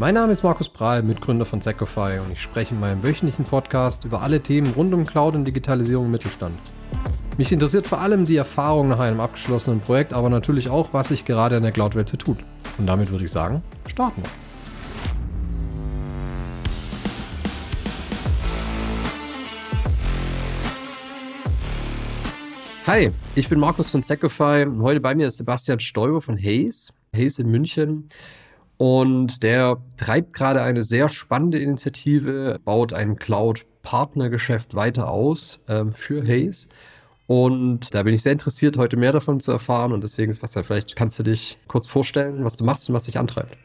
Mein Name ist Markus Prahl, Mitgründer von Secofy und ich spreche in meinem wöchentlichen Podcast über alle Themen rund um Cloud und Digitalisierung im Mittelstand. Mich interessiert vor allem die Erfahrung nach einem abgeschlossenen Projekt, aber natürlich auch, was sich gerade in der Cloud-Welt so tut. Und damit würde ich sagen, starten wir. Hi, ich bin Markus von Secofy und heute bei mir ist Sebastian Stoiber von Hayes. Hayes in München. Und der treibt gerade eine sehr spannende Initiative, baut ein Cloud-Partnergeschäft weiter aus ähm, für Hayes. Und da bin ich sehr interessiert, heute mehr davon zu erfahren. Und deswegen, Sebastian, vielleicht kannst du dich kurz vorstellen, was du machst und was dich antreibt.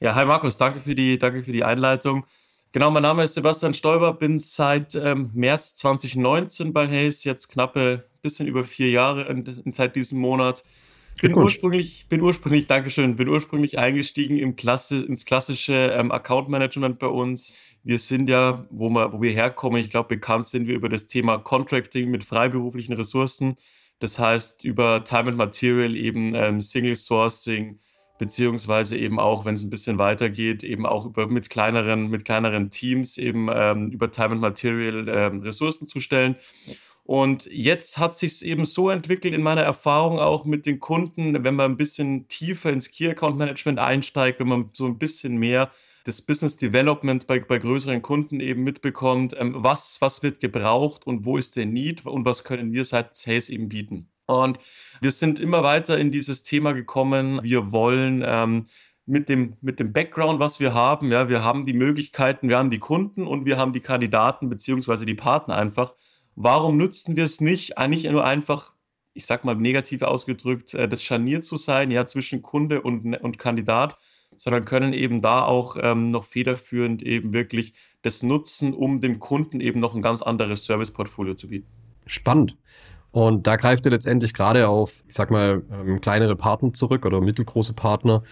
Ja, hi Markus, danke für die, danke für die Einleitung. Genau, mein Name ist Sebastian Stoiber, bin seit ähm, März 2019 bei Hayes, jetzt knappe bisschen über vier Jahre in, in seit diesem Monat. Bin ursprünglich, bin ursprünglich, Dankeschön, bin ursprünglich eingestiegen im Klasse, ins klassische ähm, Account Management bei uns. Wir sind ja, wo wir, wo wir herkommen, ich glaube, bekannt sind wir über das Thema Contracting mit freiberuflichen Ressourcen. Das heißt, über Time and Material eben ähm, Single Sourcing, beziehungsweise eben auch, wenn es ein bisschen weitergeht, eben auch über, mit, kleineren, mit kleineren Teams eben ähm, über Time and Material ähm, Ressourcen zu stellen. Und jetzt hat sich es eben so entwickelt in meiner Erfahrung auch mit den Kunden, wenn man ein bisschen tiefer ins Key Account Management einsteigt, wenn man so ein bisschen mehr das Business Development bei, bei größeren Kunden eben mitbekommt, ähm, was, was wird gebraucht und wo ist der Need und was können wir seit Sales eben bieten. Und wir sind immer weiter in dieses Thema gekommen. Wir wollen ähm, mit dem, mit dem Background, was wir haben, ja, wir haben die Möglichkeiten, wir haben die Kunden und wir haben die Kandidaten beziehungsweise die Partner einfach warum nutzen wir es nicht, eigentlich nur einfach, ich sag mal negativ ausgedrückt, äh, das Scharnier zu sein, ja, zwischen Kunde und, und Kandidat, sondern können eben da auch ähm, noch federführend eben wirklich das nutzen, um dem Kunden eben noch ein ganz anderes Serviceportfolio zu bieten. Spannend. Und da greift ihr letztendlich gerade auf, ich sag mal, ähm, kleinere Partner zurück oder mittelgroße Partner,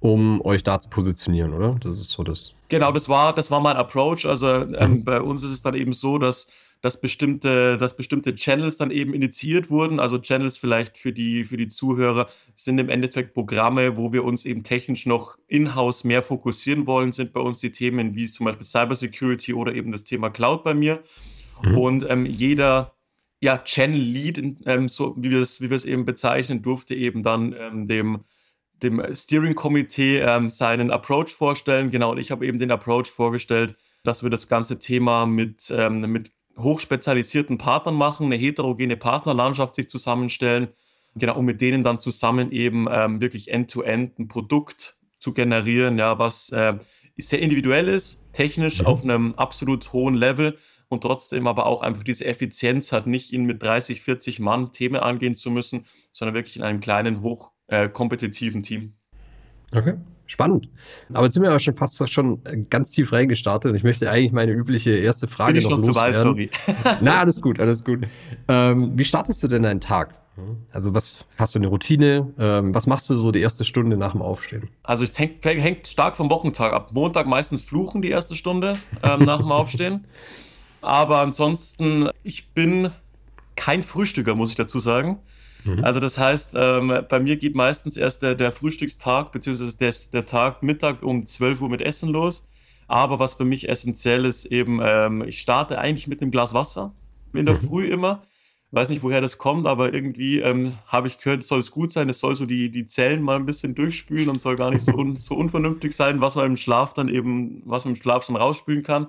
um euch da zu positionieren, oder? Das ist so das. Genau, das war, das war mein Approach. Also ähm, mhm. bei uns ist es dann eben so, dass dass bestimmte, dass bestimmte Channels dann eben initiiert wurden. Also Channels vielleicht für die, für die Zuhörer sind im Endeffekt Programme, wo wir uns eben technisch noch in-house mehr fokussieren wollen, sind bei uns die Themen wie zum Beispiel Cybersecurity oder eben das Thema Cloud bei mir. Mhm. Und ähm, jeder ja, Channel Lead, ähm, so wie wir es wie wir es eben bezeichnen, durfte eben dann ähm, dem dem Steering-Komitee ähm, seinen Approach vorstellen. Genau, und ich habe eben den Approach vorgestellt, dass wir das ganze Thema mit, ähm, mit hochspezialisierten Partnern machen, eine heterogene Partnerlandschaft sich zusammenstellen, genau, um mit denen dann zusammen eben ähm, wirklich end-to-end -end ein Produkt zu generieren, ja, was äh, sehr individuell ist, technisch mhm. auf einem absolut hohen Level und trotzdem aber auch einfach diese Effizienz hat, nicht in mit 30, 40 Mann Themen angehen zu müssen, sondern wirklich in einem kleinen, hochkompetitiven äh, Team. Okay. Spannend. Aber jetzt sind wir aber schon fast schon ganz tief reingestartet und ich möchte eigentlich meine übliche erste Frage Bin ich noch schon zu weit, sorry. Na, alles gut, alles gut. Ähm, wie startest du denn deinen Tag? Also was hast du eine Routine? Ähm, was machst du so die erste Stunde nach dem Aufstehen? Also es hängt, hängt stark vom Wochentag ab. Montag meistens fluchen die erste Stunde ähm, nach dem Aufstehen. Aber ansonsten, ich bin kein Frühstücker, muss ich dazu sagen. Mhm. Also das heißt, ähm, bei mir geht meistens erst der, der Frühstückstag beziehungsweise der, der Tag Mittag um 12 Uhr mit Essen los. Aber was für mich essentiell ist, eben, ähm, ich starte eigentlich mit einem Glas Wasser in der mhm. Früh immer. Weiß nicht, woher das kommt, aber irgendwie ähm, habe ich gehört, soll es gut sein, es soll so die, die Zellen mal ein bisschen durchspülen und soll gar nicht so, un, so unvernünftig sein, was man im Schlaf dann eben, was man im Schlaf schon rausspülen kann.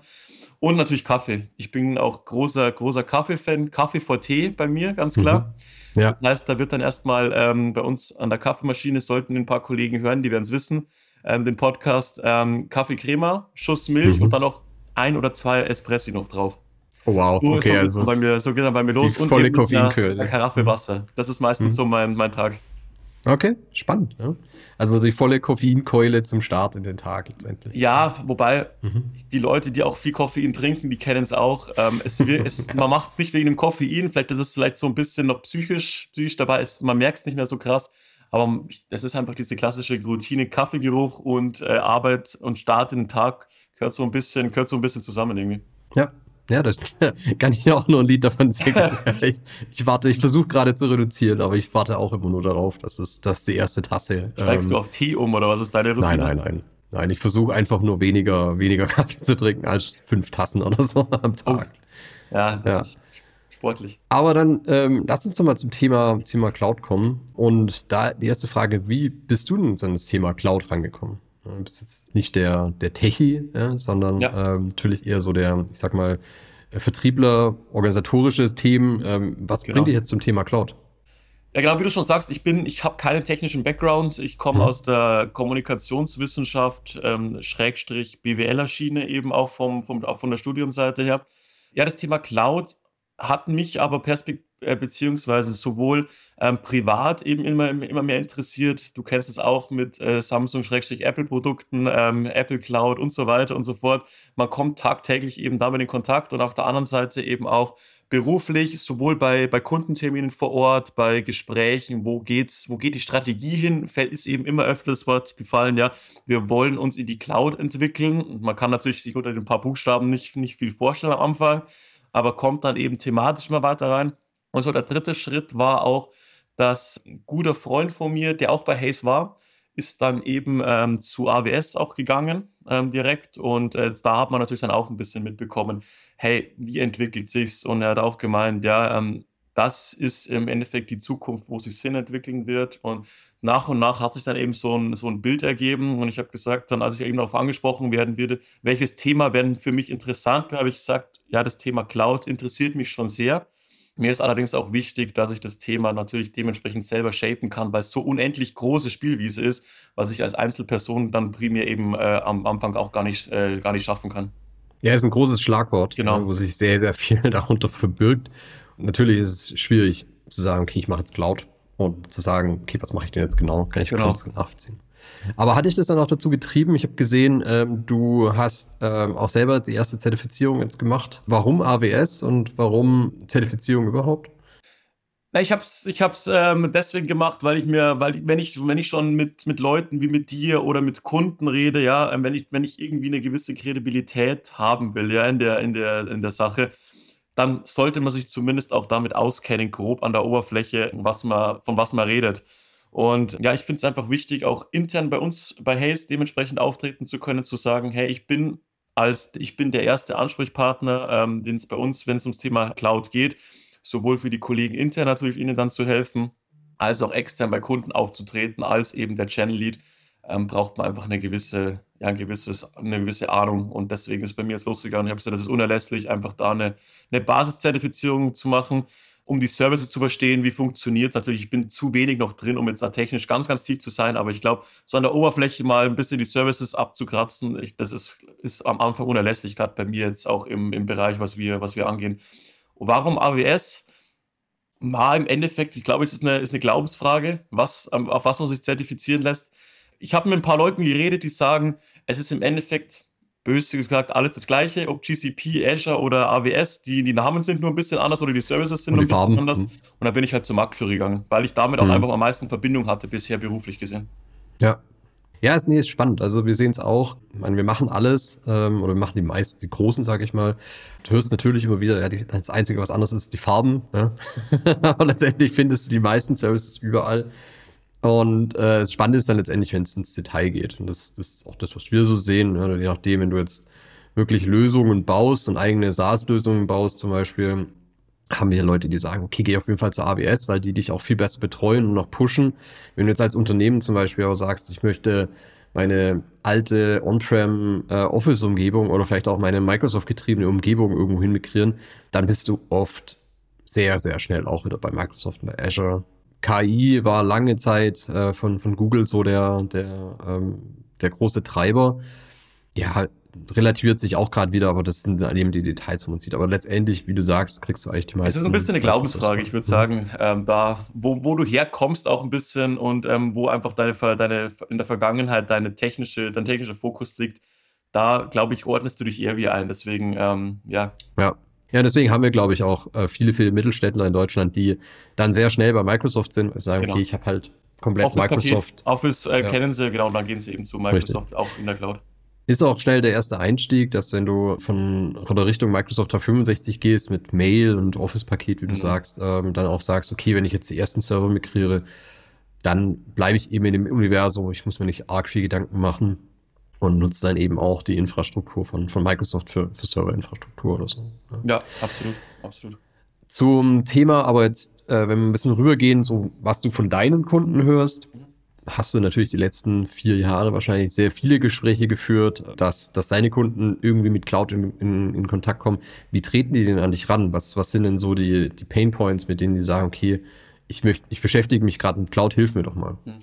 Und natürlich Kaffee. Ich bin auch großer, großer Kaffee-Fan. Kaffee vor Tee bei mir, ganz klar. Mhm. Ja. Das heißt, da wird dann erstmal ähm, bei uns an der Kaffeemaschine, sollten ein paar Kollegen hören, die werden es wissen, ähm, den Podcast ähm, Kaffee Crema, Schuss Milch mhm. und dann noch ein oder zwei Espressi noch drauf. Oh, wow, so, okay. So, also bei mir, so geht dann bei mir los. und volle Koffeinkühl. Eine Karaffe Wasser. Das ist meistens mhm. so mein, mein Tag. Okay, spannend. Ja. Also die volle Koffeinkeule zum Start in den Tag letztendlich. Ja, wobei mhm. die Leute, die auch viel Koffein trinken, die kennen es auch. Ähm, es, es, man macht es nicht wegen dem Koffein, vielleicht ist es vielleicht so ein bisschen noch psychisch, psychisch dabei, ist, man merkt es nicht mehr so krass. Aber es ist einfach diese klassische Routine, Kaffeegeruch und äh, Arbeit und Start in den Tag gehört so ein bisschen, gehört so ein bisschen zusammen irgendwie. Ja, ja, das kann ich auch nur ein Lied davon singen. ich, ich warte, ich versuche gerade zu reduzieren, aber ich warte auch immer nur darauf, dass es, dass die erste Tasse. Steigst ähm, du auf Tee um oder was ist deine Routine? Nein, nein, nein. Nein, ich versuche einfach nur weniger, weniger Kaffee zu trinken als fünf Tassen oder so am Tag. Oh. Ja, das ja. ist sportlich. Aber dann ähm, lass uns doch mal zum Thema, Thema Cloud kommen. Und da die erste Frage, wie bist du denn an das Thema Cloud rangekommen? Du bist jetzt nicht der, der Techie, ja, sondern ja. ähm, natürlich eher so der, ich sag mal, Vertriebler, organisatorisches Themen. Ähm, was genau. bringt dich jetzt zum Thema Cloud? Ja, genau, wie du schon sagst, ich bin, ich habe keinen technischen Background. Ich komme mhm. aus der Kommunikationswissenschaft, ähm, Schrägstrich BWLer-Schiene eben auch vom, vom, auch von der Studiumseite her. Ja, das Thema Cloud hat mich aber perspekt äh, beziehungsweise sowohl ähm, privat eben immer, immer mehr interessiert. Du kennst es auch mit äh, Samsung-Apple-Produkten, ähm, Apple Cloud und so weiter und so fort. Man kommt tagtäglich eben damit in Kontakt und auf der anderen Seite eben auch beruflich, sowohl bei, bei Kundenterminen vor Ort, bei Gesprächen, wo geht's, wo geht die Strategie hin, fällt ist eben immer öfter das Wort gefallen, ja, wir wollen uns in die Cloud entwickeln. Man kann natürlich sich unter den paar Buchstaben nicht, nicht viel vorstellen am Anfang, aber kommt dann eben thematisch mal weiter rein. Und so der dritte Schritt war auch, dass ein guter Freund von mir, der auch bei Hayes war, ist dann eben ähm, zu AWS auch gegangen ähm, direkt und äh, da hat man natürlich dann auch ein bisschen mitbekommen, hey, wie entwickelt sich's? Und er hat auch gemeint, ja, ähm, das ist im Endeffekt die Zukunft, wo sich Sinn entwickeln wird. Und nach und nach hat sich dann eben so ein, so ein Bild ergeben. Und ich habe gesagt, dann, als ich eben darauf angesprochen werden würde, welches Thema wäre für mich interessant, habe ich gesagt, ja, das Thema Cloud interessiert mich schon sehr. Mir ist allerdings auch wichtig, dass ich das Thema natürlich dementsprechend selber shapen kann, weil es so unendlich große Spielwiese ist, was ich als Einzelperson dann primär eben äh, am Anfang auch gar nicht, äh, gar nicht schaffen kann. Ja, ist ein großes Schlagwort, genau. Ne, wo sich sehr, sehr viel darunter verbirgt. Natürlich ist es schwierig zu sagen, okay, ich mache jetzt Cloud und zu sagen, okay, was mache ich denn jetzt genau? Kann ich genau. ganz nachvollziehen. Aber hatte ich das dann auch dazu getrieben? Ich habe gesehen, ähm, du hast ähm, auch selber die erste Zertifizierung jetzt gemacht. Warum AWS und warum Zertifizierung überhaupt? ich habe es ich hab's, ähm, deswegen gemacht, weil ich mir, weil wenn ich, wenn ich schon mit, mit Leuten wie mit dir oder mit Kunden rede, ja, ähm, wenn ich, wenn ich irgendwie eine gewisse Kredibilität haben will, ja, in der, in der, in der Sache, dann sollte man sich zumindest auch damit auskennen, grob an der Oberfläche, was man, von was man redet. Und ja, ich finde es einfach wichtig, auch intern bei uns bei Hayes dementsprechend auftreten zu können, zu sagen, hey, ich bin als ich bin der erste Ansprechpartner, ähm, den es bei uns, wenn es ums Thema Cloud geht, sowohl für die Kollegen intern natürlich ihnen dann zu helfen, als auch extern bei Kunden aufzutreten, als eben der Channel Lead, ähm, braucht man einfach eine gewisse, ja, ein gewisses, eine gewisse Ahnung. Und deswegen ist bei mir jetzt losgegangen. Ich habe gesagt, das ist unerlässlich, einfach da eine, eine Basiszertifizierung zu machen um die Services zu verstehen, wie funktioniert es. Natürlich, ich bin zu wenig noch drin, um jetzt da technisch ganz, ganz tief zu sein, aber ich glaube, so an der Oberfläche mal ein bisschen die Services abzukratzen, ich, das ist, ist am Anfang unerlässlich, gerade bei mir jetzt auch im, im Bereich, was wir, was wir angehen. Und warum AWS? Mal im Endeffekt, ich glaube, es ist eine, ist eine Glaubensfrage, was, auf was man sich zertifizieren lässt. Ich habe mit ein paar Leuten geredet, die sagen, es ist im Endeffekt böse gesagt alles das gleiche, ob GCP, Azure oder AWS, die, die Namen sind nur ein bisschen anders oder die Services sind nur ein bisschen anders. Mhm. Und dann bin ich halt zum Marktführer gegangen, weil ich damit auch mhm. einfach am meisten Verbindung hatte bisher beruflich gesehen. Ja. Ja, ist, nee, ist spannend. Also wir sehen es auch, ich meine, wir machen alles ähm, oder wir machen die meisten, die großen, sage ich mal. Du hörst natürlich immer wieder, ja, die, das Einzige, was anders ist, die Farben. Ja? Aber letztendlich findest du die meisten Services überall. Und äh, das Spannende ist dann letztendlich, wenn es ins Detail geht. Und das, das, ist auch das, was wir so sehen. Ja, je nachdem, wenn du jetzt wirklich Lösungen baust und eigene SaaS-Lösungen baust, zum Beispiel, haben wir Leute, die sagen, okay, geh auf jeden Fall zur AWS, weil die dich auch viel besser betreuen und noch pushen. Wenn du jetzt als Unternehmen zum Beispiel auch sagst, ich möchte meine alte On-Prem äh, Office-Umgebung oder vielleicht auch meine Microsoft-getriebene Umgebung irgendwo hin migrieren, dann bist du oft sehr, sehr schnell auch wieder bei Microsoft und bei Azure KI war lange Zeit äh, von, von Google so der, der, ähm, der große Treiber. Ja, relativiert sich auch gerade wieder, aber das sind eben die Details, wo man sieht. Aber letztendlich, wie du sagst, kriegst du eigentlich die meisten. Es ist ein bisschen eine Glaubensfrage, ich würde sagen, ähm, da, wo, wo du herkommst auch ein bisschen und ähm, wo einfach deine, deine, in der Vergangenheit deine technische, dein technischer Fokus liegt, da, glaube ich, ordnest du dich eher wie ein. Deswegen, ähm, ja. Ja, ja, deswegen haben wir, glaube ich, auch äh, viele, viele Mittelständler in Deutschland, die dann sehr schnell bei Microsoft sind und sagen, genau. okay, ich habe halt komplett Office Microsoft. Paket, Office äh, ja. kennen sie, genau, und dann gehen sie eben zu Microsoft, Richtig. auch in der Cloud. Ist auch schnell der erste Einstieg, dass wenn du von oder Richtung Microsoft 365 gehst mit Mail und Office-Paket, wie du mhm. sagst, ähm, dann auch sagst, okay, wenn ich jetzt die ersten Server migriere, dann bleibe ich eben in dem Universum, ich muss mir nicht arg viel Gedanken machen. Und nutzt dann eben auch die Infrastruktur von, von Microsoft für, für Serverinfrastruktur oder so. Ja. ja, absolut, absolut. Zum Thema, aber jetzt, äh, wenn wir ein bisschen rübergehen, so was du von deinen Kunden hörst, hast du natürlich die letzten vier Jahre wahrscheinlich sehr viele Gespräche geführt, dass, dass deine Kunden irgendwie mit Cloud in, in, in Kontakt kommen. Wie treten die denn an dich ran? Was, was sind denn so die, die Pain Points, mit denen die sagen, okay, ich, möchte, ich beschäftige mich gerade mit Cloud, hilf mir doch mal. Hm.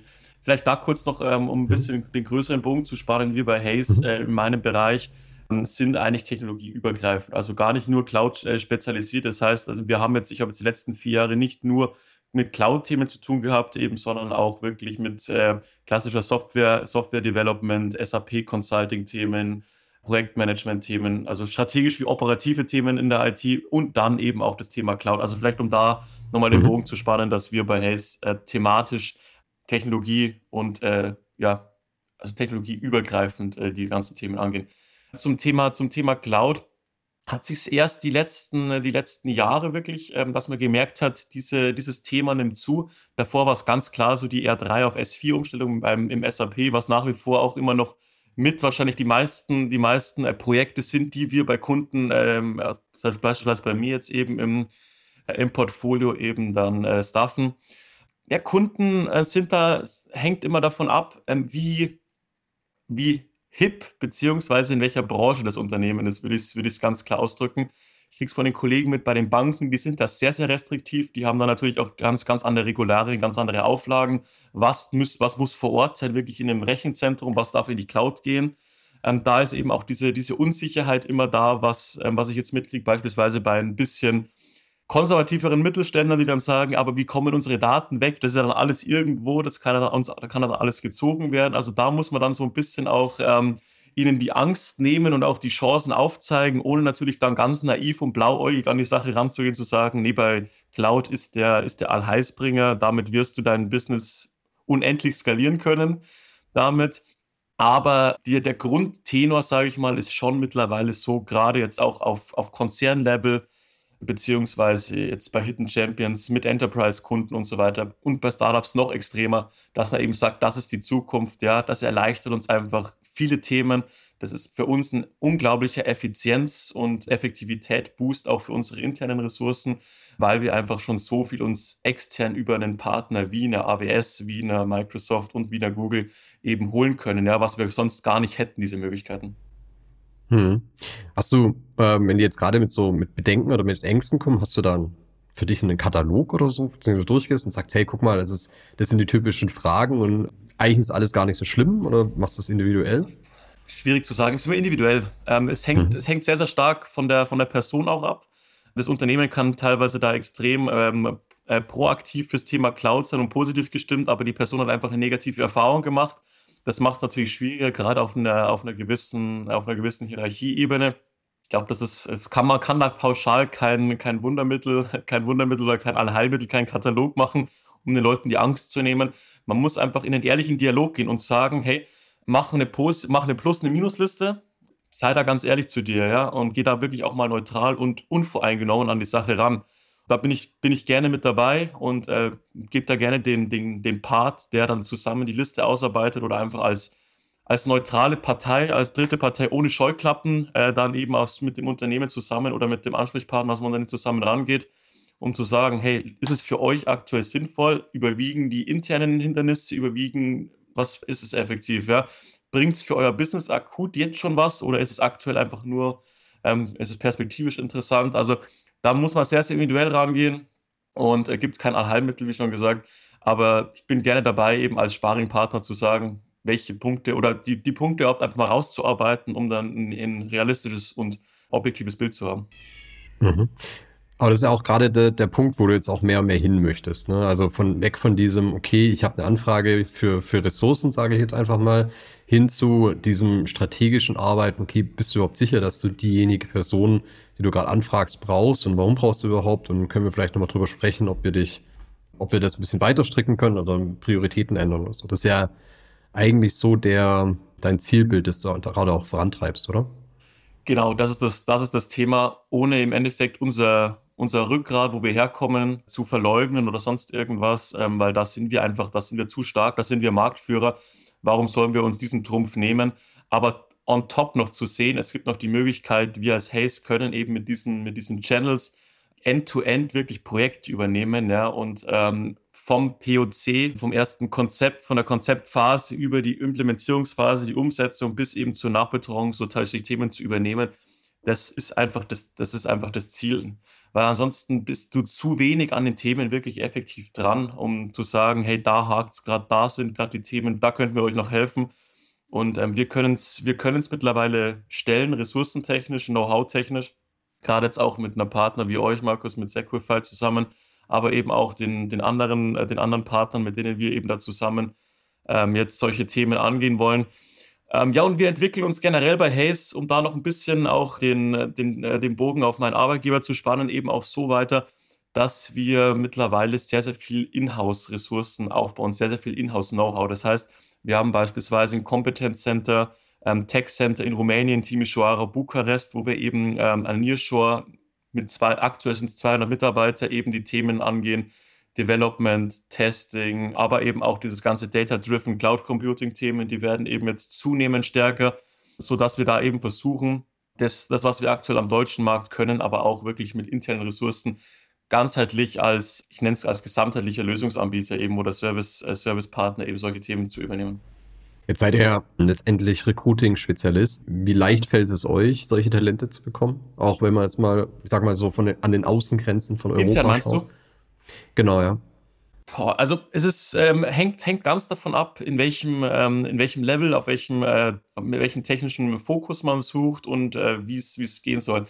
Vielleicht da kurz noch, ähm, um ein mhm. bisschen den größeren Bogen zu sparen, wir bei Hayes mhm. äh, in meinem Bereich ähm, sind eigentlich technologieübergreifend, also gar nicht nur Cloud äh, spezialisiert. Das heißt, also wir haben jetzt, ich habe jetzt die letzten vier Jahre nicht nur mit Cloud-Themen zu tun gehabt, eben, sondern auch wirklich mit äh, klassischer Software, Software-Development, SAP-Consulting-Themen, Projektmanagement-Themen, also strategisch wie operative Themen in der IT und dann eben auch das Thema Cloud. Also vielleicht um da nochmal den mhm. Bogen zu spannen, dass wir bei Hayes äh, thematisch Technologie und äh, ja, also technologieübergreifend äh, die ganzen Themen angehen. Zum Thema, zum Thema Cloud hat sich erst die letzten, die letzten Jahre wirklich, ähm, dass man gemerkt hat, diese, dieses Thema nimmt zu. Davor war es ganz klar so die R3 auf S4-Umstellung beim im SAP, was nach wie vor auch immer noch mit wahrscheinlich die meisten, die meisten äh, Projekte sind, die wir bei Kunden, ähm, beispielsweise bei mir jetzt eben im, äh, im Portfolio eben dann äh, staffen. Ja, Kunden äh, sind da, hängt immer davon ab, ähm, wie, wie hip beziehungsweise in welcher Branche das Unternehmen ist, würde ich es würd ganz klar ausdrücken. Ich kriege es von den Kollegen mit bei den Banken, die sind da sehr, sehr restriktiv. Die haben da natürlich auch ganz, ganz andere Regularien, ganz andere Auflagen. Was muss, was muss vor Ort sein, wirklich in einem Rechenzentrum, was darf in die Cloud gehen? Ähm, da ist eben auch diese, diese Unsicherheit immer da, was, ähm, was ich jetzt mitkriege, beispielsweise bei ein bisschen konservativeren Mittelständlern, die dann sagen, aber wie kommen unsere Daten weg? Das ist ja dann alles irgendwo, das kann dann, da kann dann alles gezogen werden. Also da muss man dann so ein bisschen auch ähm, ihnen die Angst nehmen und auch die Chancen aufzeigen, ohne natürlich dann ganz naiv und blauäugig an die Sache ranzugehen, zu sagen, nee, bei Cloud ist der, ist der Allheißbringer, damit wirst du dein Business unendlich skalieren können damit. Aber die, der Grundtenor, sage ich mal, ist schon mittlerweile so, gerade jetzt auch auf, auf Konzernlevel, beziehungsweise jetzt bei Hidden Champions mit Enterprise-Kunden und so weiter und bei Startups noch extremer, dass man eben sagt, das ist die Zukunft, ja, das erleichtert uns einfach viele Themen. Das ist für uns ein unglaublicher Effizienz- und Effektivität-Boost auch für unsere internen Ressourcen, weil wir einfach schon so viel uns extern über einen Partner wie eine AWS, wie eine Microsoft und wie eine Google eben holen können, ja, was wir sonst gar nicht hätten, diese Möglichkeiten. Hm. Hast du, ähm, wenn die jetzt gerade mit so mit Bedenken oder mit Ängsten kommen, hast du dann für dich einen Katalog oder so, den du durchgehst und sagst, hey, guck mal, das ist, das sind die typischen Fragen und eigentlich ist alles gar nicht so schlimm oder machst du es individuell? Schwierig zu sagen, es ist immer individuell. Ähm, es, hängt, mhm. es hängt sehr, sehr stark von der, von der Person auch ab. Das Unternehmen kann teilweise da extrem ähm, äh, proaktiv fürs Thema Cloud sein und positiv gestimmt, aber die Person hat einfach eine negative Erfahrung gemacht das macht es natürlich schwieriger, gerade auf einer, auf einer gewissen, gewissen Hierarchieebene. Ich glaube, das ist, es kann man kann da pauschal kein, kein Wundermittel, kein Wundermittel oder kein Allheilmittel, kein Katalog machen, um den Leuten die Angst zu nehmen. Man muss einfach in einen ehrlichen Dialog gehen und sagen, hey, mach eine, Pos mach eine Plus-, eine Minusliste, sei da ganz ehrlich zu dir, ja, und geh da wirklich auch mal neutral und unvoreingenommen an die Sache ran da bin ich, bin ich gerne mit dabei und äh, gebe da gerne den, den, den Part, der dann zusammen die Liste ausarbeitet oder einfach als, als neutrale Partei, als dritte Partei ohne Scheuklappen, äh, dann eben aus, mit dem Unternehmen zusammen oder mit dem Ansprechpartner aus dem Unternehmen zusammen rangeht, um zu sagen, hey, ist es für euch aktuell sinnvoll? Überwiegen die internen Hindernisse, überwiegen, was ist es effektiv? Ja? Bringt es für euer Business akut jetzt schon was oder ist es aktuell einfach nur, ähm, ist es perspektivisch interessant? Also da muss man sehr, sehr individuell rangehen und es gibt kein Allheilmittel, wie schon gesagt. Aber ich bin gerne dabei, eben als Sparringpartner zu sagen, welche Punkte oder die, die Punkte einfach mal rauszuarbeiten, um dann ein, ein realistisches und objektives Bild zu haben. Mhm. Aber das ist ja auch gerade de, der Punkt, wo du jetzt auch mehr und mehr hin möchtest. Ne? Also von weg von diesem, okay, ich habe eine Anfrage für, für Ressourcen, sage ich jetzt einfach mal, hin zu diesem strategischen Arbeiten, okay, bist du überhaupt sicher, dass du diejenige Person, die du gerade anfragst, brauchst und warum brauchst du überhaupt? Und können wir vielleicht nochmal drüber sprechen, ob wir dich, ob wir das ein bisschen weiter stricken können oder Prioritäten ändern oder so. Das ist ja eigentlich so der, dein Zielbild, das du gerade auch vorantreibst, oder? Genau, das ist das, das ist das Thema, ohne im Endeffekt unser, unser Rückgrat, wo wir herkommen, zu verleugnen oder sonst irgendwas, ähm, weil da sind wir einfach, da sind wir zu stark, da sind wir Marktführer Warum sollen wir uns diesen Trumpf nehmen? Aber on top noch zu sehen, es gibt noch die Möglichkeit, wir als Haze können eben mit diesen, mit diesen Channels end-to-end -end wirklich Projekte übernehmen, ja, und ähm, vom POC, vom ersten Konzept, von der Konzeptphase über die Implementierungsphase, die Umsetzung bis eben zur Nachbetreuung so tatsächlich Themen zu übernehmen, das ist einfach das, das ist einfach das Ziel. Weil ansonsten bist du zu wenig an den Themen wirklich effektiv dran, um zu sagen, hey, da hakt es gerade, da sind gerade die Themen, da könnten wir euch noch helfen. Und ähm, wir können es wir mittlerweile stellen, ressourcentechnisch, Know-how-technisch. Gerade jetzt auch mit einem Partner wie euch, Markus, mit Sequify zusammen, aber eben auch den, den, anderen, äh, den anderen Partnern, mit denen wir eben da zusammen ähm, jetzt solche Themen angehen wollen. Ähm, ja, und wir entwickeln uns generell bei Hayes, um da noch ein bisschen auch den, den, äh, den Bogen auf meinen Arbeitgeber zu spannen, eben auch so weiter, dass wir mittlerweile sehr, sehr viel Inhouse-Ressourcen aufbauen, sehr, sehr viel Inhouse-Know-how. Das heißt, wir haben beispielsweise ein Competence Center, ähm, Tech Center in Rumänien, Timișoara, Bukarest, wo wir eben ähm, an Nearshore mit zwei, aktuell sind es 200 Mitarbeiter, eben die Themen angehen, Development, Testing, aber eben auch dieses ganze Data-Driven Cloud Computing-Themen, die werden eben jetzt zunehmend stärker, sodass wir da eben versuchen, das, das, was wir aktuell am deutschen Markt können, aber auch wirklich mit internen Ressourcen ganzheitlich als, ich nenne es als gesamtheitlicher Lösungsanbieter eben oder Service, äh, Servicepartner eben solche Themen zu übernehmen. Jetzt seid ihr letztendlich Recruiting-Spezialist. Wie leicht fällt es euch, solche Talente zu bekommen? Auch wenn man jetzt mal, ich sag mal so, von den, an den Außengrenzen von Europa Intern meinst schaut. du? Genau, ja. Also es ist, ähm, hängt, hängt ganz davon ab, in welchem, ähm, in welchem Level, auf welchem, äh, mit welchem technischen Fokus man sucht und äh, wie es gehen soll.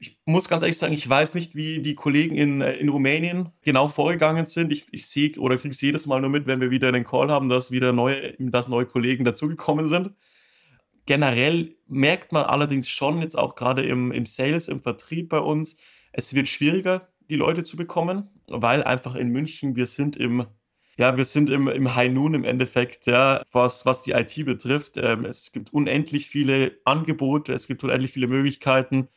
Ich muss ganz ehrlich sagen, ich weiß nicht, wie die Kollegen in, äh, in Rumänien genau vorgegangen sind. Ich, ich sehe oder kriege es jedes Mal nur mit, wenn wir wieder einen Call haben, dass wieder neue, dass neue Kollegen dazugekommen sind. Generell merkt man allerdings schon jetzt auch gerade im, im Sales, im Vertrieb bei uns, es wird schwieriger, die Leute zu bekommen, weil einfach in München, wir sind im, ja, wir sind im, im High Noon im Endeffekt, ja, was, was die IT betrifft. Ähm, es gibt unendlich viele Angebote, es gibt unendlich viele Möglichkeiten.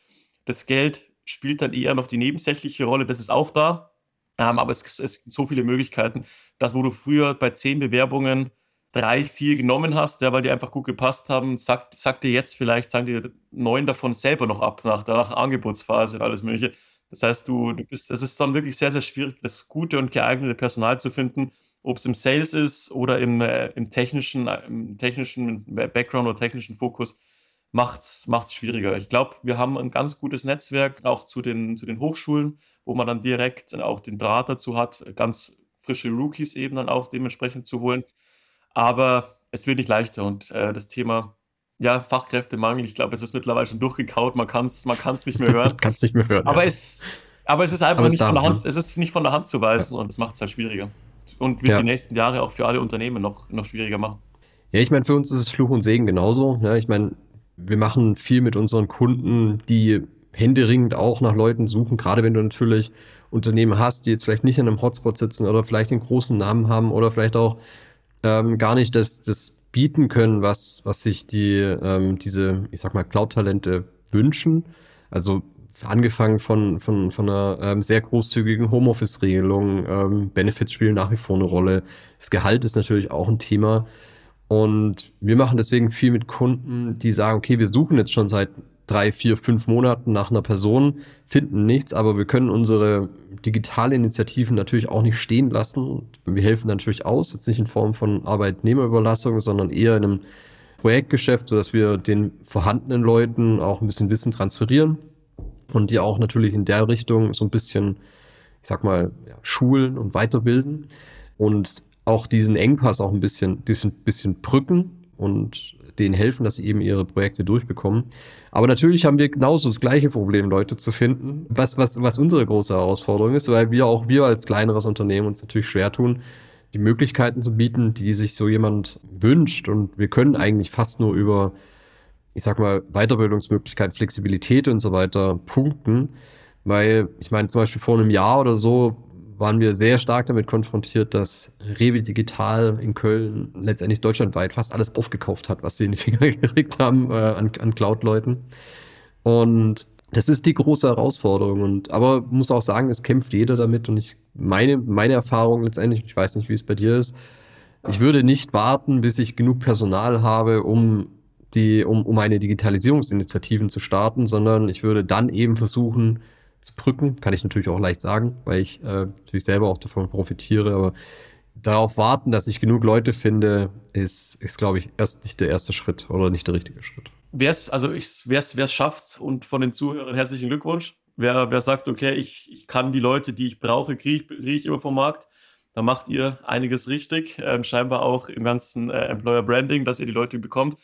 Das Geld spielt dann eher noch die nebensächliche Rolle, das ist auch da. Ähm, aber es, es gibt so viele Möglichkeiten, dass wo du früher bei zehn Bewerbungen drei, vier genommen hast, ja, weil die einfach gut gepasst haben, sagt, sagt dir jetzt vielleicht, sagen dir neun davon selber noch ab nach der Angebotsphase und alles Mögliche. Das heißt, du, du bist, es ist dann wirklich sehr, sehr schwierig, das gute und geeignete Personal zu finden, ob es im Sales ist oder im, äh, im technischen, äh, im technischen Background oder technischen Fokus, macht es schwieriger. Ich glaube, wir haben ein ganz gutes Netzwerk auch zu den, zu den Hochschulen, wo man dann direkt auch den Draht dazu hat, ganz frische Rookies eben dann auch dementsprechend zu holen. Aber es wird nicht leichter und äh, das Thema ja, Fachkräftemangel, ich glaube, es ist mittlerweile schon durchgekaut, man kann es man kann's nicht mehr hören. kann es nicht mehr hören. Aber, ja. es, aber es ist einfach nicht, von der Hand, es ist nicht von der Hand zu weisen ja. und es macht es halt schwieriger. Und wird ja. die nächsten Jahre auch für alle Unternehmen noch, noch schwieriger machen. Ja, ich meine, für uns ist es Fluch und Segen genauso. Ja, ne? ich meine, wir machen viel mit unseren Kunden, die händeringend auch nach Leuten suchen, gerade wenn du natürlich Unternehmen hast, die jetzt vielleicht nicht in einem Hotspot sitzen oder vielleicht den großen Namen haben oder vielleicht auch ähm, gar nicht das, das bieten können, was, was sich die, ähm, diese, ich sag mal, Cloud-Talente wünschen. Also angefangen von, von, von einer ähm, sehr großzügigen Homeoffice-Regelung. Ähm, Benefits spielen nach wie vor eine Rolle. Das Gehalt ist natürlich auch ein Thema. Und wir machen deswegen viel mit Kunden, die sagen, okay, wir suchen jetzt schon seit drei, vier, fünf Monaten nach einer Person, finden nichts, aber wir können unsere digitale Initiativen natürlich auch nicht stehen lassen. Wir helfen natürlich aus, jetzt nicht in Form von Arbeitnehmerüberlassung, sondern eher in einem Projektgeschäft, sodass wir den vorhandenen Leuten auch ein bisschen Wissen transferieren und die auch natürlich in der Richtung so ein bisschen, ich sag mal, ja, schulen und weiterbilden und auch diesen Engpass auch ein bisschen, diesen bisschen brücken und denen helfen, dass sie eben ihre Projekte durchbekommen. Aber natürlich haben wir genauso das gleiche Problem, Leute zu finden, was, was, was unsere große Herausforderung ist, weil wir auch wir als kleineres Unternehmen uns natürlich schwer tun, die Möglichkeiten zu bieten, die sich so jemand wünscht. Und wir können eigentlich fast nur über, ich sag mal, Weiterbildungsmöglichkeiten, Flexibilität und so weiter punkten. Weil, ich meine, zum Beispiel vor einem Jahr oder so waren wir sehr stark damit konfrontiert, dass Rewe Digital in Köln letztendlich deutschlandweit fast alles aufgekauft hat, was sie in die Finger gekriegt haben äh, an, an Cloud-Leuten. Und das ist die große Herausforderung. Und aber muss auch sagen, es kämpft jeder damit. Und ich meine, meine Erfahrung letztendlich, ich weiß nicht, wie es bei dir ist, Ich würde nicht warten, bis ich genug Personal habe, um die, um, um eine Digitalisierungsinitiativen zu starten, sondern ich würde dann eben versuchen zu brücken. Kann ich natürlich auch leicht sagen, weil ich äh, natürlich selber auch davon profitiere, aber darauf warten, dass ich genug Leute finde, ist, ist glaube ich, erst nicht der erste Schritt oder nicht der richtige Schritt. Wer es, also schafft und von den Zuhörern herzlichen Glückwunsch. Wer, wer sagt, okay, ich, ich kann die Leute, die ich brauche, kriege krieg ich immer vom Markt, da macht ihr einiges richtig. Ähm, scheinbar auch im ganzen äh, Employer Branding, dass ihr die Leute bekommt.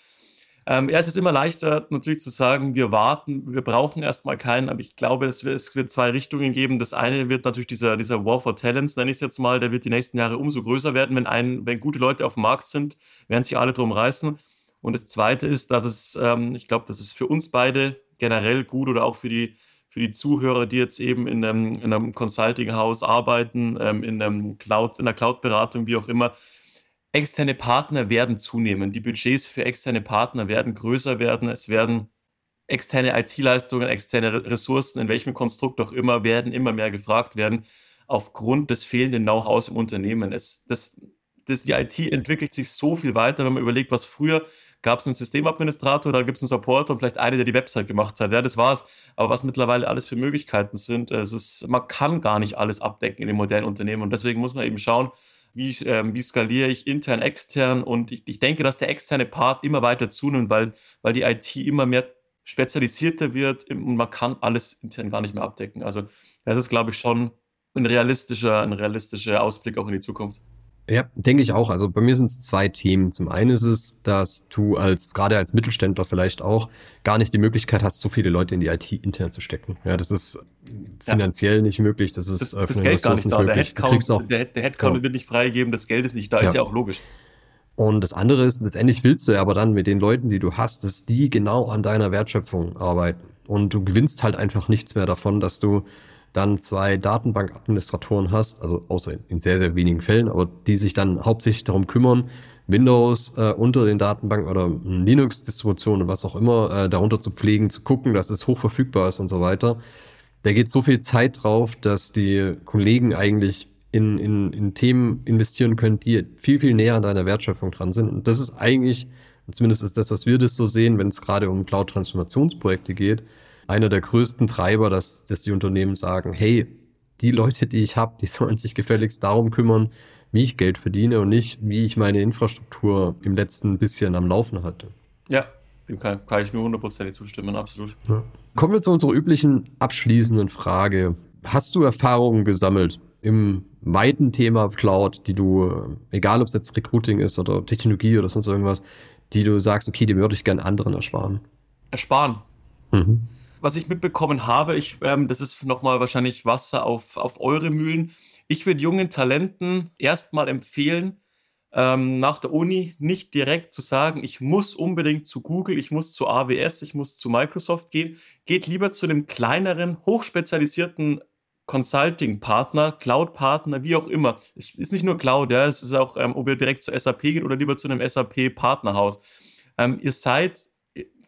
Ähm, ja, es ist immer leichter natürlich zu sagen, wir warten, wir brauchen erstmal keinen, aber ich glaube, es wird, es wird zwei Richtungen geben. Das eine wird natürlich dieser, dieser War for Talents, nenne ich es jetzt mal, der wird die nächsten Jahre umso größer werden. Wenn, ein, wenn gute Leute auf dem Markt sind, werden sich alle drum reißen. Und das zweite ist, dass es, ähm, ich glaube, das ist für uns beide generell gut oder auch für die, für die Zuhörer, die jetzt eben in einem, in einem Consulting-Haus arbeiten, ähm, in, einem Cloud, in der Cloud-Beratung, wie auch immer, externe Partner werden zunehmen. Die Budgets für externe Partner werden größer werden. Es werden externe IT-Leistungen, externe Ressourcen, in welchem Konstrukt auch immer, werden immer mehr gefragt werden, aufgrund des fehlenden Know-hows im Unternehmen. Es, das, das, die IT entwickelt sich so viel weiter, wenn man überlegt, was früher gab es einen Systemadministrator, da gibt es einen Supporter und vielleicht einer, der die Website gemacht hat. Ja, das war's. Aber was mittlerweile alles für Möglichkeiten sind, es ist, man kann gar nicht alles abdecken in den modernen Unternehmen und deswegen muss man eben schauen, wie, ähm, wie skaliere ich intern, extern und ich, ich denke, dass der externe Part immer weiter zunimmt, weil, weil die IT immer mehr spezialisierter wird und man kann alles intern gar nicht mehr abdecken. Also das ist, glaube ich, schon ein realistischer, ein realistischer Ausblick auch in die Zukunft. Ja, denke ich auch. Also bei mir sind es zwei Themen. Zum einen ist es, dass du als, gerade als Mittelständler vielleicht auch, gar nicht die Möglichkeit hast, so viele Leute in die IT intern zu stecken. Ja, das ist finanziell ja. nicht möglich. Das ist das, das Geld gar nicht da. Der Headcount, auch, der, der Headcount ja. wird nicht freigegeben, das Geld ist nicht da, ja. ist ja auch logisch. Und das andere ist, letztendlich willst du ja aber dann mit den Leuten, die du hast, dass die genau an deiner Wertschöpfung arbeiten. Und du gewinnst halt einfach nichts mehr davon, dass du dann zwei Datenbankadministratoren hast, also außer in sehr, sehr wenigen Fällen, aber die sich dann hauptsächlich darum kümmern, Windows äh, unter den Datenbanken oder Linux-Distributionen was auch immer äh, darunter zu pflegen, zu gucken, dass es hoch verfügbar ist und so weiter. Da geht so viel Zeit drauf, dass die Kollegen eigentlich in, in, in Themen investieren können, die viel, viel näher an deiner Wertschöpfung dran sind. Und das ist eigentlich, zumindest ist das, was wir das so sehen, wenn es gerade um Cloud-Transformationsprojekte geht, einer der größten Treiber, dass, dass die Unternehmen sagen, hey, die Leute, die ich habe, die sollen sich gefälligst darum kümmern, wie ich Geld verdiene und nicht, wie ich meine Infrastruktur im letzten bisschen am Laufen hatte. Ja, dem kann, kann ich nur hundertprozentig zustimmen, absolut. Ja. Kommen wir zu unserer üblichen abschließenden Frage. Hast du Erfahrungen gesammelt im weiten Thema Cloud, die du, egal ob es jetzt Recruiting ist oder Technologie oder sonst irgendwas, die du sagst, okay, die würde ich gern anderen ersparen? Ersparen? Mhm was ich mitbekommen habe, ich, ähm, das ist nochmal wahrscheinlich Wasser auf, auf eure Mühlen. Ich würde jungen Talenten erstmal empfehlen, ähm, nach der Uni nicht direkt zu sagen, ich muss unbedingt zu Google, ich muss zu AWS, ich muss zu Microsoft gehen. Geht lieber zu einem kleineren, hochspezialisierten Consulting-Partner, Cloud-Partner, wie auch immer. Es ist nicht nur Cloud, ja, es ist auch, ähm, ob ihr direkt zur SAP geht oder lieber zu einem SAP-Partnerhaus. Ähm, ihr seid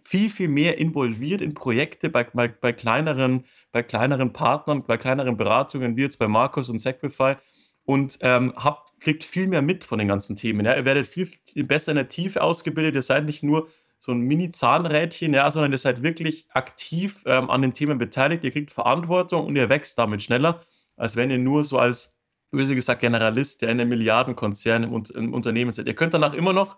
viel, viel mehr involviert in Projekte bei, bei, bei, kleineren, bei kleineren Partnern, bei kleineren Beratungen, wie jetzt bei Markus und Sacrify und ähm, habt, kriegt viel mehr mit von den ganzen Themen. Ja? Ihr werdet viel, besser in der Tiefe ausgebildet. Ihr seid nicht nur so ein Mini-Zahnrädchen, ja, sondern ihr seid wirklich aktiv ähm, an den Themen beteiligt. Ihr kriegt Verantwortung und ihr wächst damit schneller, als wenn ihr nur so als böse gesagt Generalist, der in einem Milliardenkonzern im, im Unternehmen seid. Ihr könnt danach immer noch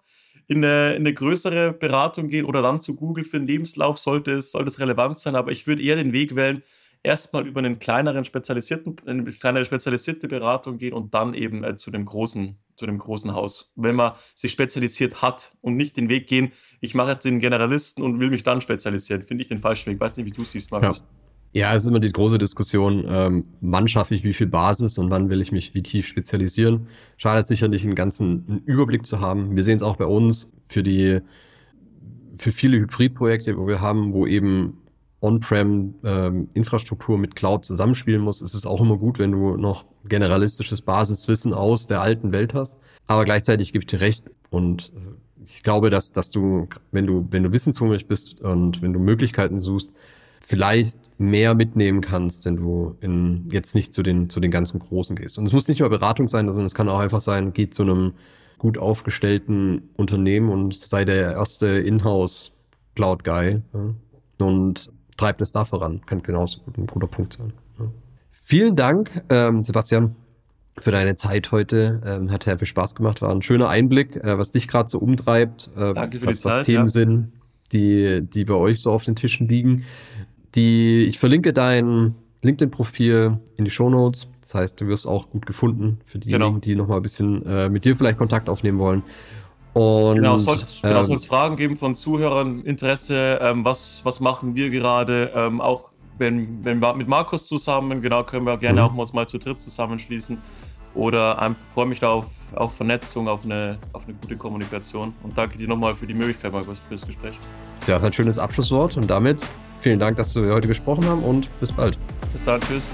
in eine, in eine, größere Beratung gehen oder dann zu Google für einen Lebenslauf, sollte es, sollte es relevant sein. Aber ich würde eher den Weg wählen, erstmal über einen kleineren spezialisierten, eine kleinere spezialisierte Beratung gehen und dann eben äh, zu dem großen, zu dem großen Haus. Wenn man sich spezialisiert hat und nicht den Weg gehen, ich mache jetzt den Generalisten und will mich dann spezialisieren, finde ich den falschen Weg. Weiß nicht, wie du siehst, Markus. Ja. Ja, es ist immer die große Diskussion, ähm, wann schaffe ich wie viel Basis und wann will ich mich wie tief spezialisieren. Schadet sicherlich einen ganzen einen Überblick zu haben. Wir sehen es auch bei uns für die, für viele Hybridprojekte, wo wir haben, wo eben On-Prem ähm, Infrastruktur mit Cloud zusammenspielen muss, ist es auch immer gut, wenn du noch generalistisches Basiswissen aus der alten Welt hast. Aber gleichzeitig gebe ich dir recht und äh, ich glaube, dass, dass du, wenn du, wenn du wissenshungrig bist und wenn du Möglichkeiten suchst, vielleicht mehr mitnehmen kannst, wenn du in, jetzt nicht zu den, zu den ganzen Großen gehst. Und es muss nicht nur Beratung sein, sondern es kann auch einfach sein, geh zu einem gut aufgestellten Unternehmen und sei der erste Inhouse Cloud Guy ja, und treibt es da voran. Kann genauso ein guter Punkt sein. Ja. Vielen Dank, ähm, Sebastian, für deine Zeit heute. Ähm, hat sehr viel Spaß gemacht. War ein schöner Einblick, äh, was dich gerade so umtreibt, äh, Danke für was, die Zeit, was Themen ja. sind, die, die bei euch so auf den Tischen liegen. Die, ich verlinke dein LinkedIn-Profil in die Shownotes. Das heißt, du wirst auch gut gefunden für diejenigen, Genau. die noch mal ein bisschen äh, mit dir vielleicht Kontakt aufnehmen wollen. Und, Genau, soll es genau, ähm, soll's Fragen geben von Zuhörern, Interesse, ähm, was, was machen wir gerade? Ähm, auch wenn, wenn wir mit Markus zusammen, genau, können wir gerne Mhm. auch uns mal zu dritt zusammenschließen. Oder ähm, freue mich da auf, auf Vernetzung, auf eine, auf eine gute Kommunikation. Und danke dir nochmal für die Möglichkeit, Markus, für das Gespräch. Das ist ein schönes Abschlusswort und damit vielen Dank, dass wir heute gesprochen haben und bis bald. Bis dann, tschüss.